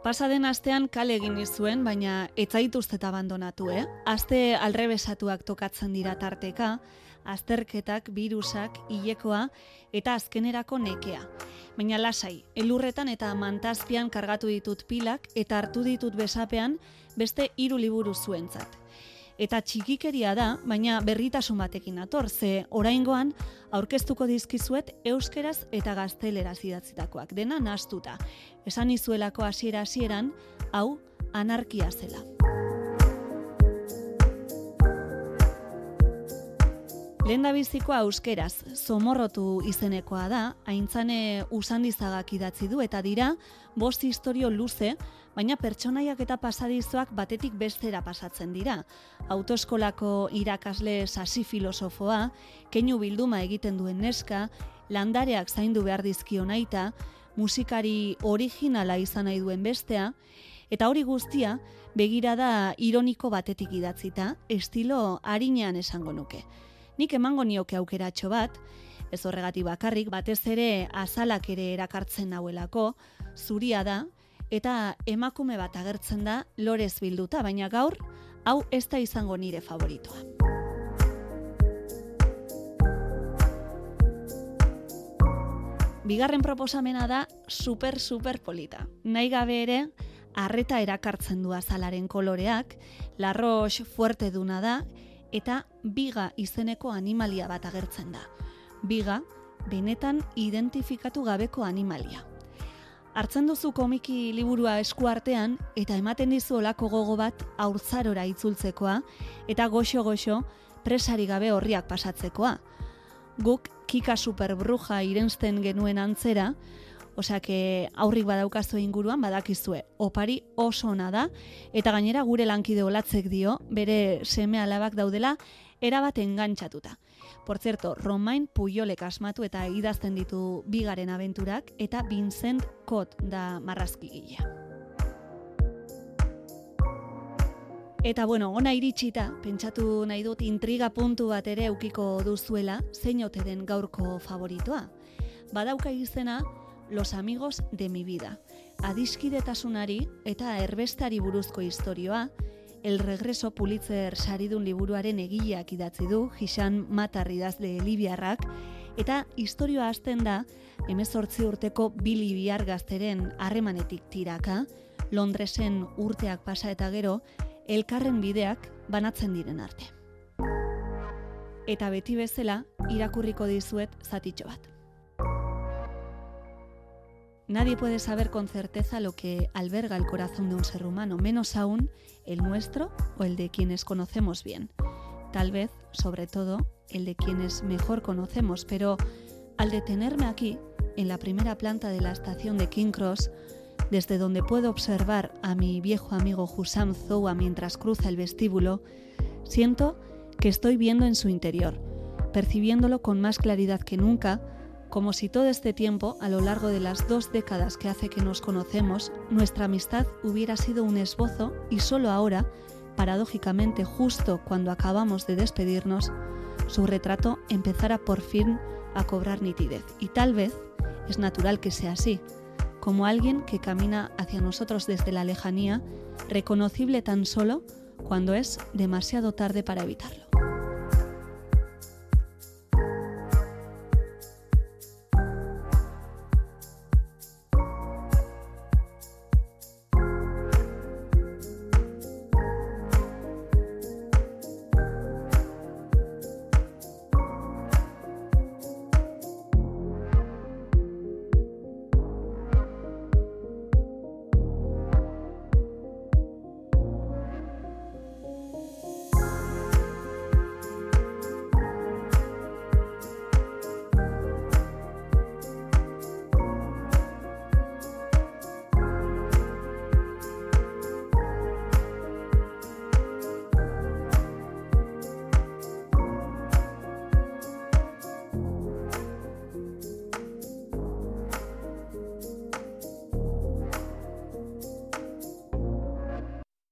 Pasaden astean kale egin nizuen, baina etzaituzte eta abandonatu, eh? Aste alrebesatuak tokatzen dira tarteka, azterketak, virusak, hilekoa eta azkenerako nekea. Baina lasai, elurretan eta mantazpian kargatu ditut pilak eta hartu ditut besapean beste hiru liburu zuentzat. Eta txikikeria da, baina berritasun batekin ator, ze oraingoan aurkeztuko dizkizuet euskeraz eta gazteleraz idatzitakoak, dena nastuta. Esan izuelako hasiera hasieran, hau anarkia zela. Lehen da bizikoa euskeraz, somorrotu izenekoa da, haintzane usandizagak idatzi du, eta dira, bost historio luze, baina pertsonaiak eta pasadizoak batetik bestera pasatzen dira. Autoskolako irakasle sasi filosofoa, keinu bilduma egiten duen neska, landareak zaindu behar dizkio naita, musikari originala izan nahi duen bestea, eta hori guztia, begirada ironiko batetik idatzita, estilo harinean esango nuke nik emango nioke aukeratxo bat, ez horregati bakarrik, batez ere azalak ere erakartzen nauelako, zuria da, eta emakume bat agertzen da lorez bilduta, baina gaur, hau ez da izango nire favoritoa. Bigarren proposamena da super super polita. Nahi gabe ere, arreta erakartzen du azalaren koloreak, larrox fuerte duna da, eta biga izeneko animalia bat agertzen da. Biga, benetan identifikatu gabeko animalia. Hartzen duzu komiki liburua esku artean eta ematen dizu olako gogo bat aurtzarora itzultzekoa eta goxo-goxo presari gabe horriak pasatzekoa. Guk kika superbruja irensten genuen antzera, Osea, que aurrik badaukazu inguruan badakizue. Opari oso ona da eta gainera gure lankide olatzek dio bere seme alabak daudela erabat engantzatuta. Por cierto, Romain Puyolek asmatu eta idazten ditu bigaren abenturak eta Vincent Cot da marrazkigilea. Eta bueno, ona iritsita, pentsatu nahi dut intriga puntu bat ere eukiko duzuela, zein ote den gaurko favoritoa. Badauka izena, Los amigos de mi vida. Adiskidetasunari eta erbestari buruzko historioa, El regreso Pulitzer saridun liburuaren egileak idatzi du, Hisan Matarri dazle Libiarrak, eta historioa hasten da, emezortzi urteko Billy Biar gazteren harremanetik tiraka, Londresen urteak pasa eta gero, elkarren bideak banatzen diren arte. Eta beti bezala, irakurriko dizuet zatitxo bat. Nadie puede saber con certeza lo que alberga el corazón de un ser humano, menos aún el nuestro o el de quienes conocemos bien. Tal vez, sobre todo, el de quienes mejor conocemos, pero al detenerme aquí, en la primera planta de la estación de King Cross, desde donde puedo observar a mi viejo amigo Husam Zoua mientras cruza el vestíbulo, siento que estoy viendo en su interior, percibiéndolo con más claridad que nunca, como si todo este tiempo, a lo largo de las dos décadas que hace que nos conocemos, nuestra amistad hubiera sido un esbozo y solo ahora, paradójicamente justo cuando acabamos de despedirnos, su retrato empezara por fin a cobrar nitidez. Y tal vez es natural que sea así, como alguien que camina hacia nosotros desde la lejanía, reconocible tan solo cuando es demasiado tarde para evitarlo.